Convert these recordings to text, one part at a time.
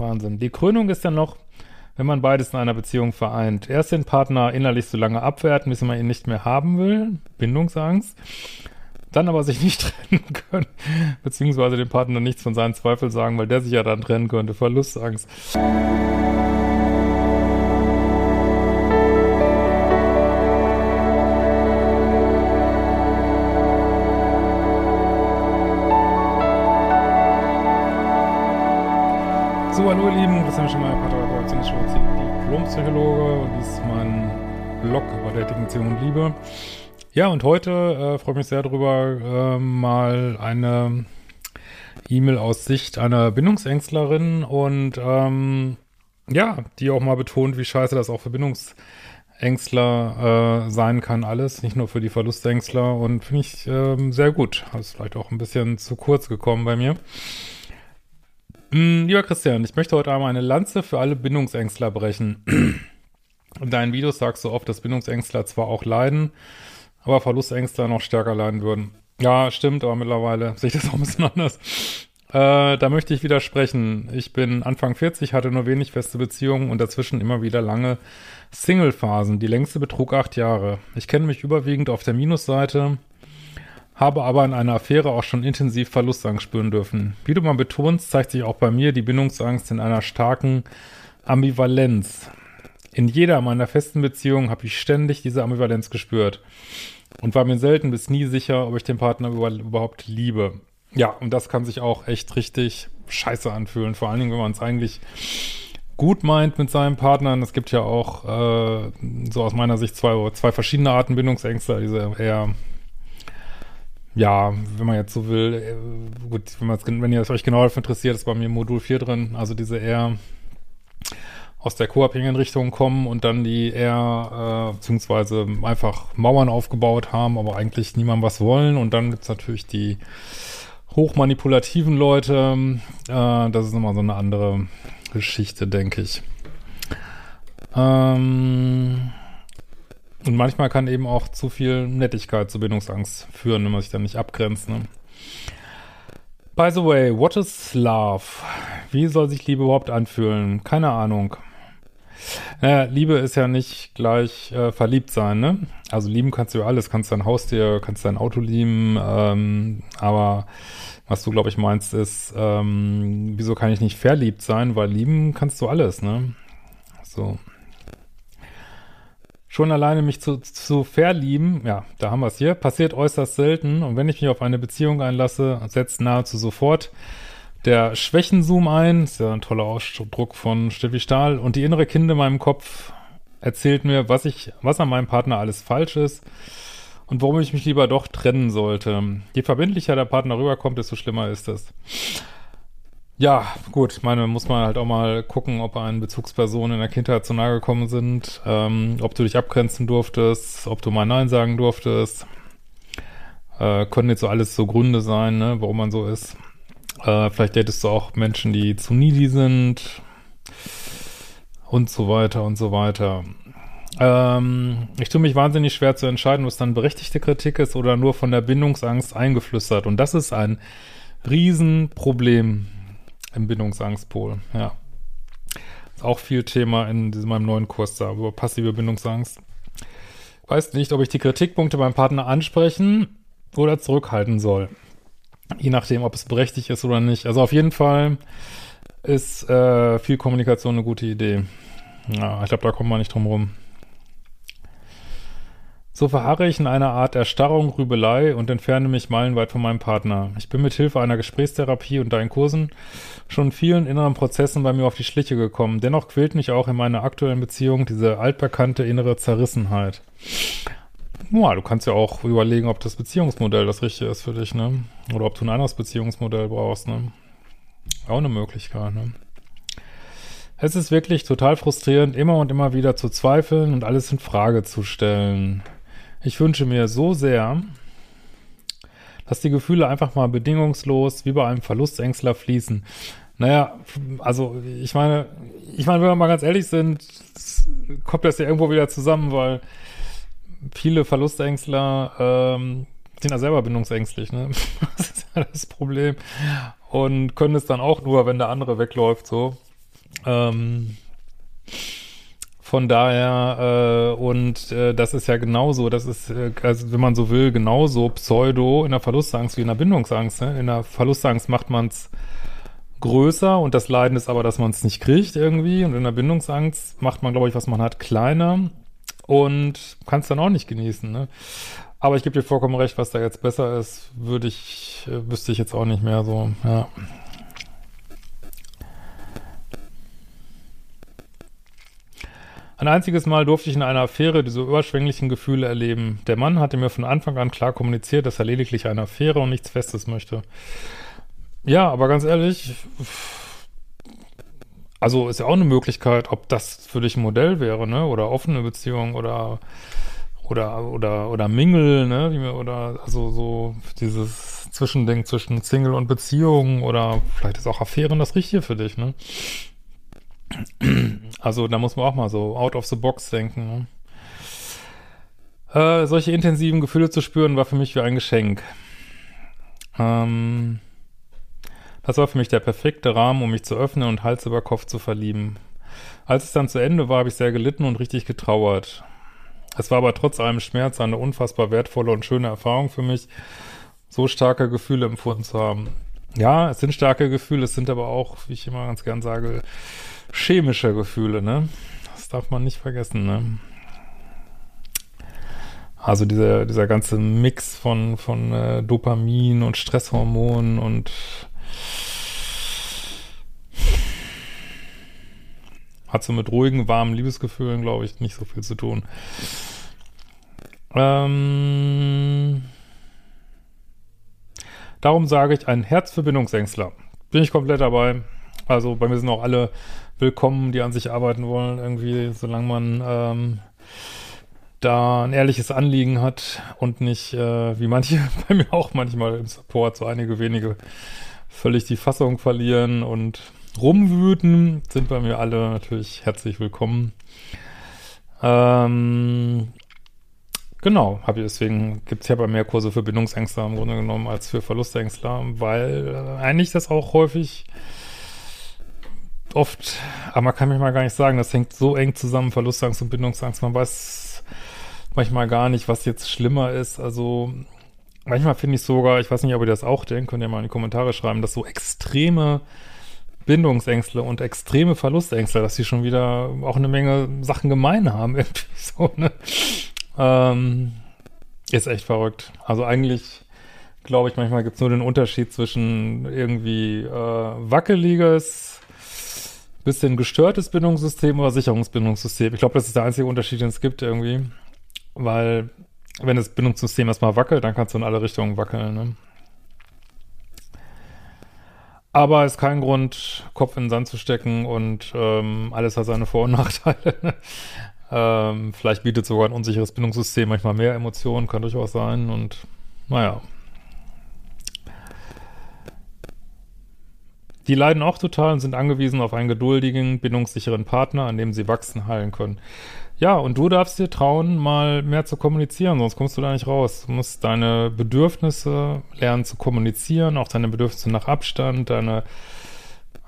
Wahnsinn. Die Krönung ist dann noch, wenn man beides in einer Beziehung vereint. Erst den Partner innerlich so lange abwerten, bis man ihn nicht mehr haben will, Bindungsangst. Dann aber sich nicht trennen können, beziehungsweise dem Partner nichts von seinen Zweifeln sagen, weil der sich ja dann trennen könnte, Verlustangst. Hallo ihr Lieben, Christian Schemmer, Paartherapeut, Diplompsychologe und dies ist mein Blog über Dating, und Liebe. Ja, und heute äh, freue ich mich sehr darüber, äh, mal eine E-Mail aus Sicht einer Bindungsängstlerin und ähm, ja, die auch mal betont, wie scheiße das auch für Bindungsängstler äh, sein kann, alles, nicht nur für die Verlustängstler und finde ich ähm, sehr gut. Das ist vielleicht auch ein bisschen zu kurz gekommen bei mir. Mm, lieber Christian, ich möchte heute einmal eine Lanze für alle Bindungsängstler brechen. In deinen Videos sagst du oft, dass Bindungsängstler zwar auch leiden, aber Verlustängstler noch stärker leiden würden. Ja, stimmt, aber mittlerweile sehe ich das auch ein bisschen anders. Äh, da möchte ich widersprechen. Ich bin Anfang 40, hatte nur wenig feste Beziehungen und dazwischen immer wieder lange Single-Phasen. Die längste betrug acht Jahre. Ich kenne mich überwiegend auf der Minusseite habe aber in einer Affäre auch schon intensiv Verlustangst spüren dürfen. Wie du mal betonst, zeigt sich auch bei mir die Bindungsangst in einer starken Ambivalenz. In jeder meiner festen Beziehungen habe ich ständig diese Ambivalenz gespürt und war mir selten bis nie sicher, ob ich den Partner überhaupt liebe. Ja, und das kann sich auch echt richtig scheiße anfühlen, vor allen Dingen, wenn man es eigentlich gut meint mit seinem Partner. Es gibt ja auch äh, so aus meiner Sicht zwei, zwei verschiedene Arten Bindungsängste, diese eher ja, wenn man jetzt so will, äh, gut, wenn, wenn ihr es euch genau dafür interessiert, ist bei mir Modul 4 drin, also diese eher aus der co-abhängigen Richtung kommen und dann die eher, äh, beziehungsweise einfach Mauern aufgebaut haben, aber eigentlich niemandem was wollen. Und dann gibt's natürlich die hochmanipulativen Leute. Äh, das ist nochmal so eine andere Geschichte, denke ich. Ähm, und manchmal kann eben auch zu viel Nettigkeit zu Bindungsangst führen, wenn man sich dann nicht abgrenzt. Ne? By the way, what is love? Wie soll sich Liebe überhaupt anfühlen? Keine Ahnung. Naja, Liebe ist ja nicht gleich äh, verliebt sein, ne? Also lieben kannst du ja alles, kannst dein Haustier, kannst dein Auto lieben, ähm, aber was du, glaube ich, meinst, ist, ähm, wieso kann ich nicht verliebt sein? Weil lieben kannst du alles, ne? So. Schon alleine mich zu, zu verlieben, ja, da haben wir es hier, passiert äußerst selten. Und wenn ich mich auf eine Beziehung einlasse, setzt nahezu sofort der Schwächenzoom ein. Ist ja ein toller Ausdruck von Steffi Stahl. Und die innere Kind in meinem Kopf erzählt mir, was ich, was an meinem Partner alles falsch ist und warum ich mich lieber doch trennen sollte. Je verbindlicher der Partner rüberkommt, desto schlimmer ist es. Ja, gut, meine, muss man halt auch mal gucken, ob ein Bezugspersonen in der Kindheit zu nahe gekommen sind, ähm, ob du dich abgrenzen durftest, ob du mal Nein sagen durftest. Äh, können jetzt so alles so Gründe sein, ne, warum man so ist. Äh, vielleicht datest du auch Menschen, die zu needy sind und so weiter und so weiter. Ähm, ich tue mich wahnsinnig schwer zu entscheiden, was dann berechtigte Kritik ist oder nur von der Bindungsangst eingeflüstert. Und das ist ein Riesenproblem im Bindungsangstpol, ja. Ist auch viel Thema in diesem, meinem neuen Kurs da über passive Bindungsangst. Weiß nicht, ob ich die Kritikpunkte beim Partner ansprechen oder zurückhalten soll. Je nachdem, ob es berechtigt ist oder nicht. Also auf jeden Fall ist äh, viel Kommunikation eine gute Idee. Ja, ich glaube, da kommt man nicht drum rum. So verharre ich in einer Art Erstarrung, Rübelei und entferne mich meilenweit von meinem Partner. Ich bin mit Hilfe einer Gesprächstherapie und deinen Kursen schon vielen inneren Prozessen bei mir auf die Schliche gekommen. Dennoch quält mich auch in meiner aktuellen Beziehung diese altbekannte innere Zerrissenheit. Ja, du kannst ja auch überlegen, ob das Beziehungsmodell das Richtige ist für dich, ne? Oder ob du ein anderes Beziehungsmodell brauchst, ne? Auch eine Möglichkeit, ne? Es ist wirklich total frustrierend, immer und immer wieder zu zweifeln und alles in Frage zu stellen. Ich wünsche mir so sehr, dass die Gefühle einfach mal bedingungslos wie bei einem Verlustängstler fließen. Naja, also ich meine, ich meine, wenn wir mal ganz ehrlich sind, kommt das ja irgendwo wieder zusammen, weil viele Verlustängstler ähm, sind ja selber bindungsängstlich, ne? Das ist ja das Problem. Und können es dann auch nur, wenn der andere wegläuft, so. Ähm, von daher, äh, und äh, das ist ja genauso, das ist, äh, also wenn man so will, genauso Pseudo in der Verlustangst wie in der Bindungsangst. Ne? In der Verlustangst macht man es größer und das Leiden ist aber, dass man es nicht kriegt irgendwie. Und in der Bindungsangst macht man, glaube ich, was man hat, kleiner und kann es dann auch nicht genießen. Ne? Aber ich gebe dir vollkommen recht, was da jetzt besser ist, würde ich, äh, wüsste ich jetzt auch nicht mehr so, ja. Ein einziges Mal durfte ich in einer Affäre diese überschwänglichen Gefühle erleben. Der Mann hatte mir von Anfang an klar kommuniziert, dass er lediglich eine Affäre und nichts Festes möchte. Ja, aber ganz ehrlich, also ist ja auch eine Möglichkeit, ob das für dich ein Modell wäre, ne? Oder offene Beziehung oder oder oder oder Mingle, ne? Oder also so dieses Zwischending zwischen Single und Beziehung oder vielleicht ist auch Affären das Richtige für dich, ne? Also da muss man auch mal so out of the box denken. Ne? Äh, solche intensiven Gefühle zu spüren, war für mich wie ein Geschenk. Ähm, das war für mich der perfekte Rahmen, um mich zu öffnen und Hals über Kopf zu verlieben. Als es dann zu Ende war, habe ich sehr gelitten und richtig getrauert. Es war aber trotz allem Schmerz eine unfassbar wertvolle und schöne Erfahrung für mich, so starke Gefühle empfunden zu haben. Ja, es sind starke Gefühle, es sind aber auch, wie ich immer ganz gern sage, chemische Gefühle, ne? Das darf man nicht vergessen, ne? Also dieser, dieser ganze Mix von, von äh, Dopamin und Stresshormonen und hat so mit ruhigen, warmen Liebesgefühlen, glaube ich, nicht so viel zu tun. Ähm, darum sage ich, ein Herz für Bindungsängstler. Bin ich komplett dabei. Also bei mir sind auch alle willkommen, die an sich arbeiten wollen, irgendwie, solange man ähm, da ein ehrliches Anliegen hat und nicht, äh, wie manche bei mir auch manchmal im Support, so einige wenige völlig die Fassung verlieren und rumwüten, sind bei mir alle natürlich herzlich willkommen. Ähm, genau, habe ich deswegen, gibt es ja bei mehr Kurse für Bindungsängste im Grunde genommen als für Verlustängstler, weil äh, eigentlich das auch häufig oft, aber man kann mich mal gar nicht sagen, das hängt so eng zusammen, Verlustangst und Bindungsangst. Man weiß manchmal gar nicht, was jetzt schlimmer ist. Also manchmal finde ich sogar, ich weiß nicht, ob ihr das auch denkt, könnt ihr mal in die Kommentare schreiben, dass so extreme Bindungsängste und extreme Verlustängste, dass sie schon wieder auch eine Menge Sachen gemein haben. Irgendwie so, ne? ähm, ist echt verrückt. Also eigentlich glaube ich, manchmal gibt es nur den Unterschied zwischen irgendwie äh, wackeliges bisschen gestörtes Bindungssystem oder Sicherungsbindungssystem. Ich glaube, das ist der einzige Unterschied, den es gibt irgendwie. Weil, wenn das Bindungssystem erstmal wackelt, dann kannst du in alle Richtungen wackeln, ne? Aber ist kein Grund, Kopf in den Sand zu stecken und ähm, alles hat seine Vor- und Nachteile. ähm, vielleicht bietet sogar ein unsicheres Bindungssystem manchmal mehr Emotionen, kann durchaus sein. Und naja, Die leiden auch total und sind angewiesen auf einen geduldigen, bindungssicheren Partner, an dem sie wachsen, heilen können. Ja, und du darfst dir trauen, mal mehr zu kommunizieren, sonst kommst du da nicht raus. Du musst deine Bedürfnisse lernen zu kommunizieren, auch deine Bedürfnisse nach Abstand, deine,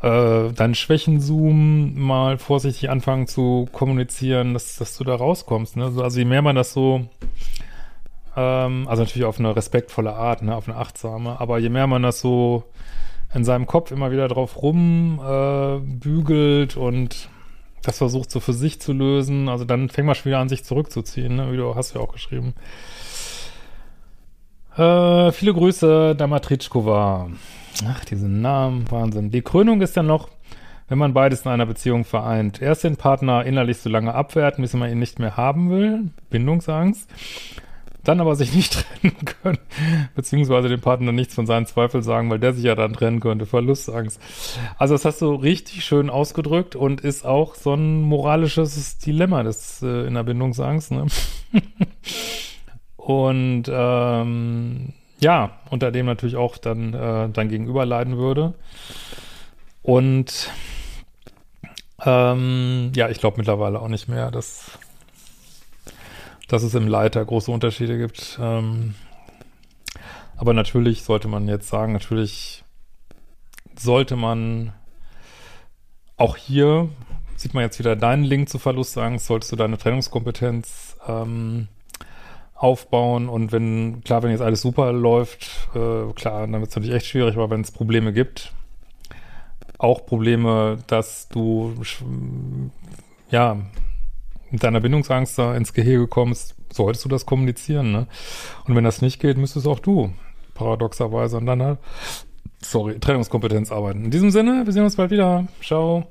äh, deine Schwächen zoomen, mal vorsichtig anfangen zu kommunizieren, dass, dass du da rauskommst. Ne? Also je mehr man das so, ähm, also natürlich auf eine respektvolle Art, ne? auf eine achtsame, aber je mehr man das so in seinem Kopf immer wieder drauf rumbügelt äh, und das versucht so für sich zu lösen, also dann fängt man schon wieder an, sich zurückzuziehen, ne? wie du hast ja auch geschrieben. Äh, viele Grüße, Damatrichkova. Ach, diesen Namen, Wahnsinn. Die Krönung ist dann noch, wenn man beides in einer Beziehung vereint. Erst den Partner innerlich so lange abwerten, bis man ihn nicht mehr haben will, Bindungsangst dann aber sich nicht trennen können, beziehungsweise dem Partner nichts von seinen Zweifeln sagen, weil der sich ja dann trennen könnte, Verlustangst. Also das hast du richtig schön ausgedrückt und ist auch so ein moralisches Dilemma das äh, in der Bindungsangst. Ne? und ähm, ja, unter dem natürlich auch dann äh, dein Gegenüber leiden würde. Und ähm, ja, ich glaube mittlerweile auch nicht mehr, dass dass es im Leiter große Unterschiede gibt. Ähm, aber natürlich sollte man jetzt sagen, natürlich sollte man auch hier sieht man jetzt wieder deinen Link zu Verlustangst, solltest du deine Trennungskompetenz ähm, aufbauen und wenn, klar, wenn jetzt alles super läuft, äh, klar, dann wird es natürlich echt schwierig, aber wenn es Probleme gibt, auch Probleme, dass du ja mit deiner Bindungsangst da ins Gehege kommst, solltest du das kommunizieren, ne? Und wenn das nicht geht, müsstest auch du paradoxerweise an deiner, sorry, Trennungskompetenz arbeiten. In diesem Sinne, wir sehen uns bald wieder. Ciao.